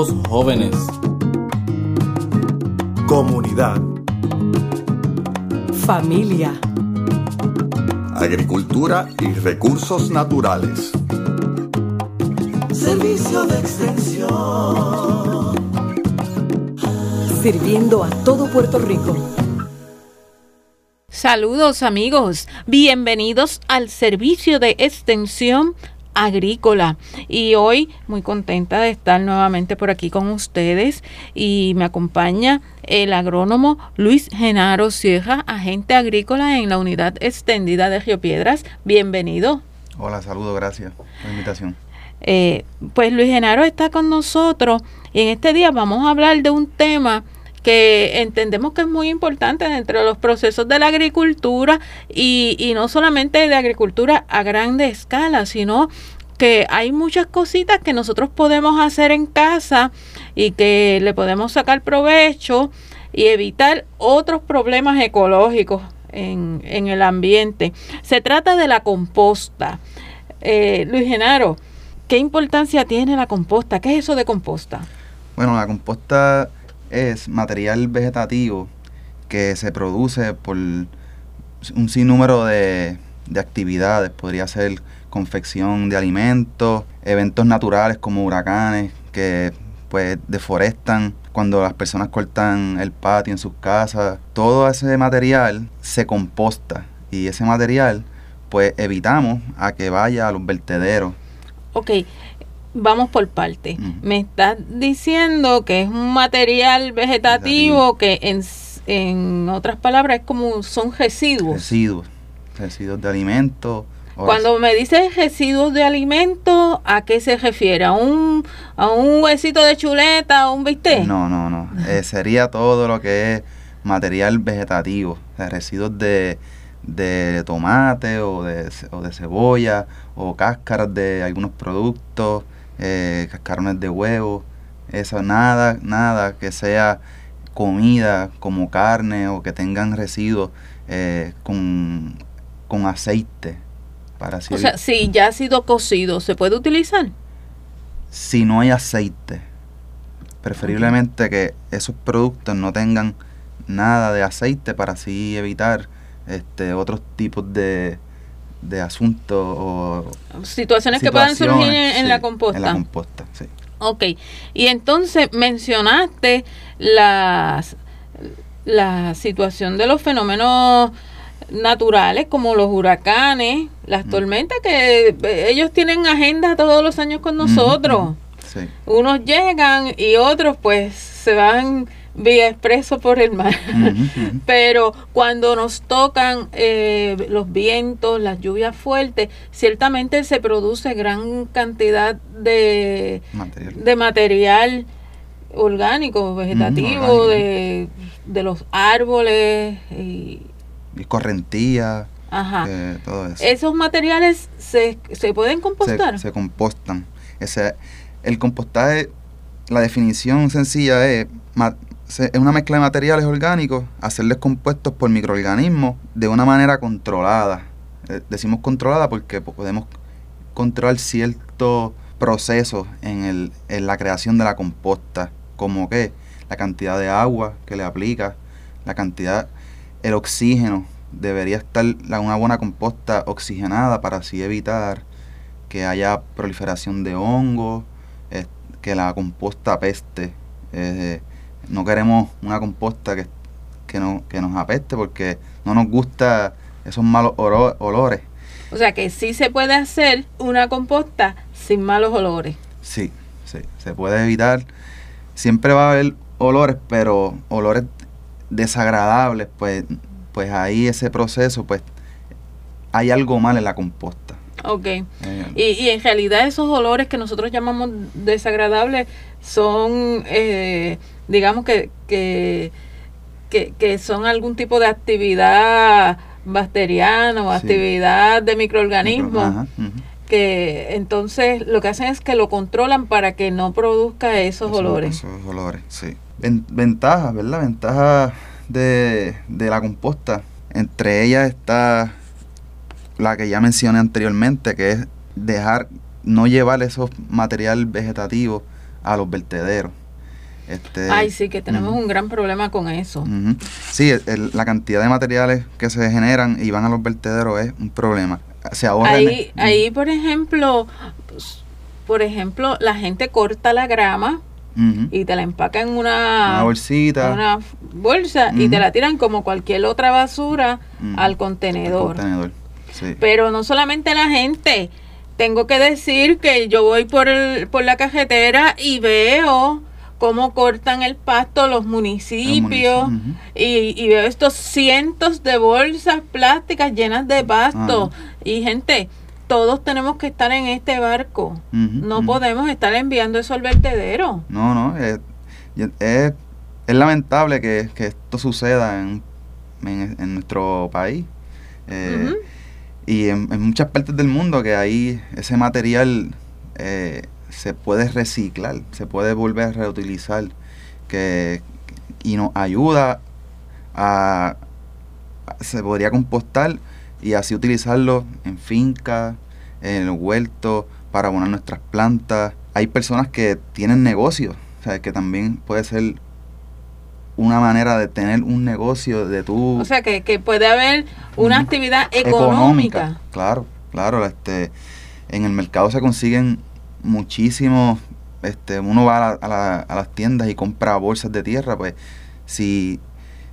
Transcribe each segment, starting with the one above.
Somos jóvenes. Comunidad. Familia. Agricultura y recursos naturales. Servicio de extensión. Sirviendo a todo Puerto Rico. Saludos amigos, bienvenidos al servicio de extensión agrícola y hoy muy contenta de estar nuevamente por aquí con ustedes y me acompaña el agrónomo Luis Genaro Sierra, agente agrícola en la unidad extendida de Río Piedras. Bienvenido. Hola, saludos, gracias por la invitación. Eh, pues Luis Genaro está con nosotros y en este día vamos a hablar de un tema que entendemos que es muy importante dentro de los procesos de la agricultura y, y no solamente de agricultura a grande escala, sino que hay muchas cositas que nosotros podemos hacer en casa y que le podemos sacar provecho y evitar otros problemas ecológicos en, en el ambiente. Se trata de la composta. Eh, Luis Genaro, ¿qué importancia tiene la composta? ¿Qué es eso de composta? Bueno, la composta es material vegetativo que se produce por un sinnúmero de, de actividades. Podría ser confección de alimentos, eventos naturales como huracanes que pues deforestan cuando las personas cortan el patio en sus casas. Todo ese material se composta y ese material pues evitamos a que vaya a los vertederos. Ok, vamos por parte. Me estás diciendo que es un material vegetativo, que en, en, otras palabras es como son residuos. Residuos, residuos de alimentos. Cuando me dices residuos de alimentos, ¿a qué se refiere? ¿A un, a un huesito de chuleta o un bistec? No, no, no. Eh, sería todo lo que es material vegetativo, o sea, residuos de, de tomate o de, o de cebolla o cáscaras de algunos productos, eh, cascarones de huevo, eso, nada, nada que sea comida como carne o que tengan residuos eh, con, con aceite. Para así o sea, si ya ha sido cocido, ¿se puede utilizar? Si no hay aceite, preferiblemente okay. que esos productos no tengan nada de aceite para así evitar este otros tipos de, de asuntos o situaciones, que puedan surgir en, la composta. En la composta, sí. Ok, y entonces mencionaste las, la situación de los fenómenos naturales como los huracanes, las mm. tormentas, que ellos tienen agenda todos los años con nosotros. Mm -hmm. sí. Unos llegan y otros pues se van vía expreso por el mar. Pero cuando nos tocan eh, los vientos, las lluvias fuertes, ciertamente se produce gran cantidad de material, de material orgánico, vegetativo, orgánico. De, de los árboles y, y correntía. Ajá. Eh, todo eso. ¿Esos materiales se, se pueden compostar? Se, se compostan. El compostaje, la definición sencilla es, es una mezcla de materiales orgánicos, hacerles compuestos por microorganismos de una manera controlada. Eh, decimos controlada porque podemos controlar ciertos procesos en, el, en la creación de la composta, como que la cantidad de agua que le aplica, la cantidad, el oxígeno debería estar una buena composta oxigenada para así evitar que haya proliferación de hongos, eh, que la composta apeste. Eh, no queremos una composta que, que, no, que nos apeste porque no nos gusta esos malos olores. O sea que sí se puede hacer una composta sin malos olores. Sí, sí, se puede evitar. Siempre va a haber olores, pero olores desagradables, pues pues ahí ese proceso, pues hay algo mal en la composta. Ok. Eh, y, y, en realidad esos olores que nosotros llamamos desagradables son, eh, digamos que, que, que, que, son algún tipo de actividad bacteriana o sí. actividad de microorganismos. Micro, ajá, uh -huh. Que entonces lo que hacen es que lo controlan para que no produzca esos, esos olores. Esos olores, sí. Ventajas, ¿verdad? Ventajas de, de la composta. Entre ellas está la que ya mencioné anteriormente, que es dejar, no llevar esos material vegetativo a los vertederos. Este, Ay, sí, que tenemos un gran problema con eso. Sí, el- el- la cantidad de materiales que se generan y van a los vertederos es un problema. Se ahorra Ahí, ahí, por ejemplo, pues, por ejemplo, la gente corta la grama y te la empaca en una, una bolsita, una bolsa y te la tiran como cualquier otra basura al al contenedor. Sí. Pero no solamente la gente. Tengo que decir que yo voy por, el, por la cajetera y veo cómo cortan el pasto los municipios y, y veo estos cientos de bolsas plásticas llenas de pasto. Y gente, todos tenemos que estar en este barco. No podemos estar enviando eso al vertedero. No, no, es, es, es lamentable que, que esto suceda en, en, en nuestro país. Eh. Y en, muchas partes del mundo que ahí ese material eh, se puede reciclar, se puede volver a reutilizar, que, y nos ayuda a, a- se podría compostar y así utilizarlo en fincas, en el huerto, para abonar nuestras plantas. Hay personas que tienen negocios, o sea, que también puede ser una manera de tener un negocio de tu O sea que, que puede haber una Ujú. actividad económica. Claro, claro, este, en el mercado se consiguen muchísimos, este, uno va a, la- a la- a las tiendas y compra bolsas de tierra, pues si,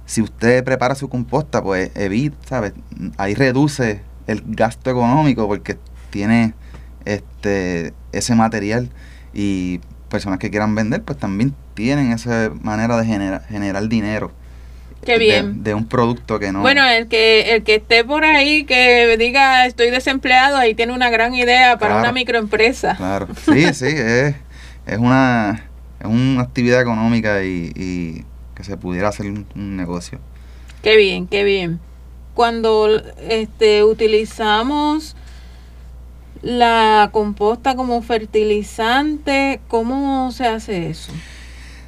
si usted prepara su composta, pues evita, ¿sabes? Ahí reduce el gasto económico porque tiene este ese material y personas que quieran vender, pues también tienen esa manera de genera- generar dinero. Qué de- bien. De, un producto que no... Bueno, el que el que esté por ahí que diga estoy desempleado, ahí tiene una gran idea para Claro. una microempresa. Claro, sí, sí, es, es, una, es una actividad económica y, y que se pudiera hacer un, un negocio. Qué bien, qué bien. Cuando este utilizamos la composta como fertilizante, ¿cómo se hace eso?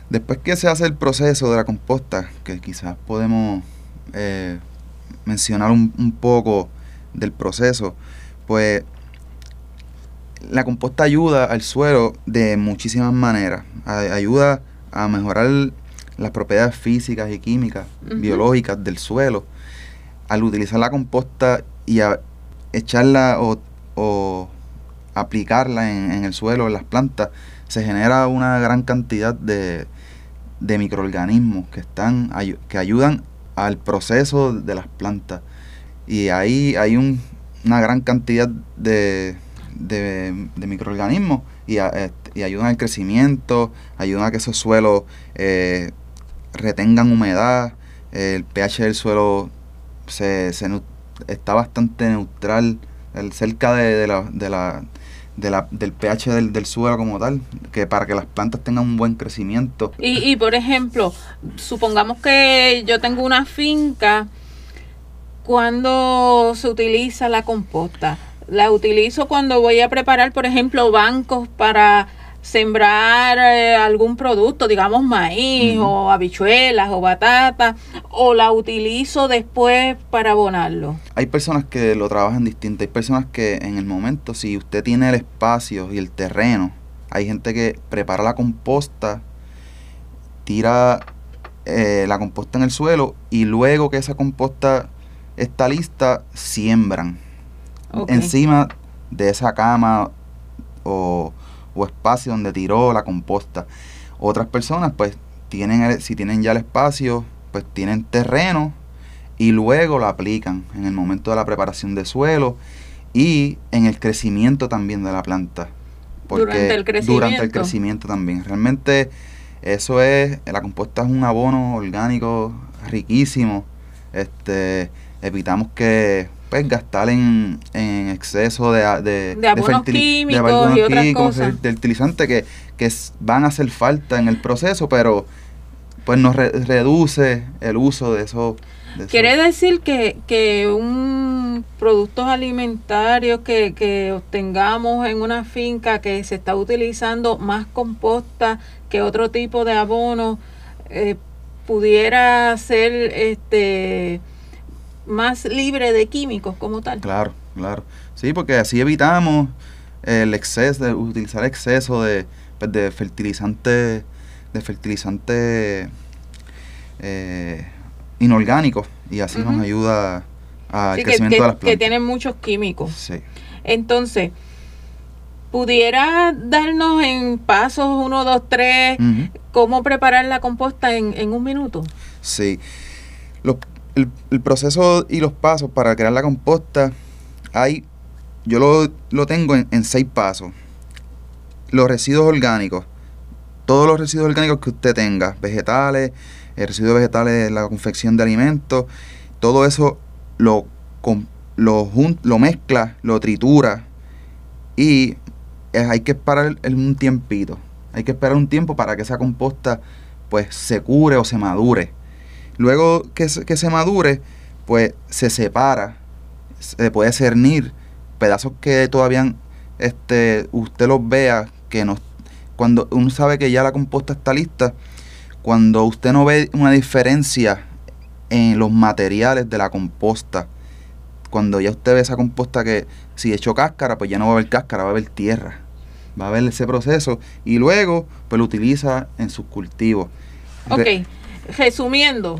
Después que se hace el proceso de la composta, que quizás podemos eh, mencionar un, un poco del proceso, pues la composta ayuda al suelo de muchísimas maneras. Ayuda a mejorar las propiedades físicas y químicas, biológicas del suelo. Al utilizar la composta y a echarla o, o aplicarla en, en el suelo, en las plantas, se genera una gran cantidad de, de microorganismos que están que ayudan al proceso de las plantas. Y ahí hay un- una gran cantidad de, de, microorganismos este, y ayudan al crecimiento ayudan a que esos suelos eh, retengan humedad el pH del suelo se, está bastante neutral el- cerca de, de la, de la de la- del pH del, del suelo como tal, que para que las plantas tengan un buen crecimiento. Y, y por ejemplo, supongamos que yo tengo una finca, ¿cuándo se utiliza la composta? La utilizo cuando voy a preparar, por ejemplo, bancos para sembrar eh, algún producto, digamos maíz o habichuelas o batata, o la utilizo después para abonarlo. Hay personas que lo trabajan distinto, hay personas que en el momento, si usted tiene el espacio y el terreno, hay gente que prepara la composta, tira eh, la composta en el suelo y luego que esa composta está lista, siembran encima de esa cama o, o espacio donde tiró la composta. Otras personas, pues, tienen el- si tienen ya el espacio, pues tienen terreno y luego lo aplican en el momento de la preparación de suelo y en el crecimiento también de la planta. Durante el Durante el crecimiento. crecimiento también. Realmente eso es, la composta es un abono orgánico riquísimo. Este, evitamos que pues gastar en, en exceso de, de, De abonos químicos abonos y otras químicos, cosas. fer- fertilizantes que, que van a hacer falta en el proceso, pero pues nos re- reduce el uso de eso. de eso. Quiere decir que, que un productos alimentarios que, que obtengamos en una finca que se está utilizando más composta que otro tipo de abono eh, pudiera ser este más libre de químicos como tal. Claro, claro. Sí, porque así evitamos el exceso, de utilizar exceso de pues, de fertilizantes de fertilizantes eh, inorgánicos y así nos ayuda al Sí, que, crecimiento que- de las que plantas. tienen muchos químicos. Sí. Entonces, ¿pudiera darnos en pasos 1, 2, 3 Ujú. cómo preparar la composta en, en un minuto? Sí. Los- el, proceso y los pasos para crear la composta, hay, yo lo, lo tengo en, seis pasos. Los residuos orgánicos, todos los residuos orgánicos que usted tenga, vegetales, el residuo vegetales, la confección de alimentos, todo eso lo, lo, lo mezcla, lo tritura y hay que esperar un tiempito. Hay que esperar un tiempo para que esa composta pues se cure o se madure. Luego que se, que se madure, pues se separa, se puede cernir pedazos que todavía este, usted los vea, que no, cuando uno sabe que ya la composta está lista, cuando usted no ve una diferencia en los materiales de la composta, cuando ya usted ve esa composta que si echó cáscara, pues ya no va a haber cáscara, va a haber tierra. Va a haber ese proceso y luego pues lo utiliza en sus cultivos. Ok, Re- resumiendo,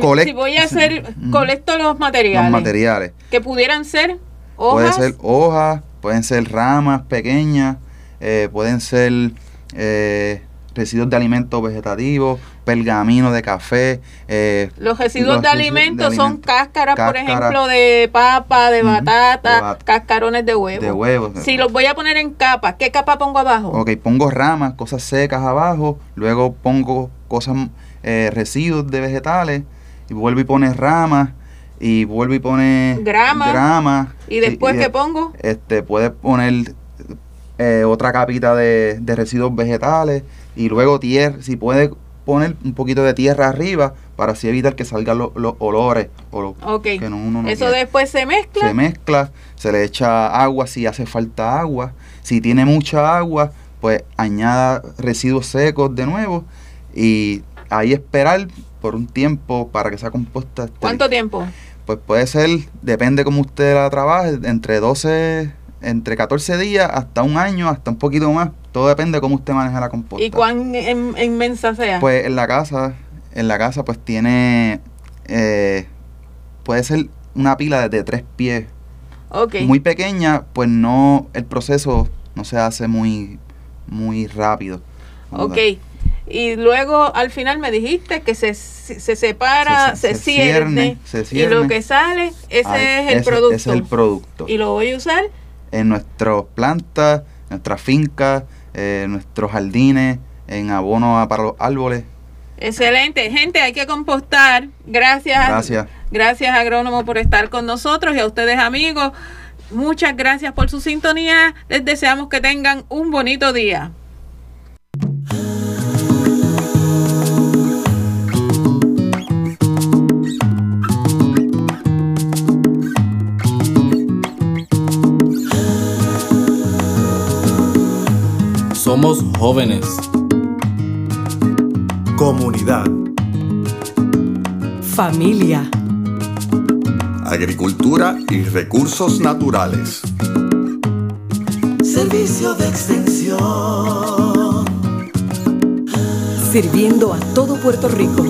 Colec- si voy a hacer, colecto los materiales, Los materiales. que pudieran ser Pueden hojas, ser hojas, pueden ser ramas pequeñas, eh, pueden ser eh, residuos de alimentos vegetativos, pergamino de café. eh, los residuos los de alimentos son cáscaras, por ejemplo, de papa, de batata, de bat- cascarones de huevo. de. Si los voy a poner en capas, ¿qué capa pongo abajo? Ok, pongo ramas, cosas secas abajo, luego pongo cosas, eh, residuos de vegetales, y vuelvo y pone ramas, y vuelvo y pone Grama. grama, ¿Y después y qué de- pongo? este puedes poner eh, otra capita de, de residuos vegetales y luego tierra, si puedes poner un poquito de tierra arriba para así evitar que salgan lo- los olores o lo- que no- uno no eso quiere. después se mezcla. se mezcla, se le echa agua si hace falta agua, si tiene mucha agua, pues añada residuos secos de nuevo y ahí esperar por un tiempo para que esa composta esté ¿Cuánto tiempo? Pues puede ser, depende cómo usted la trabaje, entre 12, entre 14 días hasta un año, hasta un poquito más. Todo depende de cómo usted maneja la composta. ¿Y cuán en- inmensa sea? Pues en la casa, en la casa pues tiene, eh, puede ser una pila de tres pies. ok. Muy pequeña, pues no, el proceso no se hace muy, muy rápido. Ok. Y luego al final me dijiste que se, se separa, se, Se- se- cierne, cierne, se y cierne. lo que sale, ese es el ese- producto. Ese es el producto. y lo voy a usar. en nuestras plantas, nuestras fincas, eh, nuestros jardines, en abono para los árboles. Excelente. Gente, hay que compostar. Gracias. Gracias. Gracias, agrónomo, por estar con nosotros y a ustedes, amigos. Muchas gracias por su sintonía. Les deseamos que tengan un bonito día. Somos jóvenes. Comunidad. Familia. Agricultura y recursos naturales. Servicio de extensión. Sirviendo a todo Puerto Rico.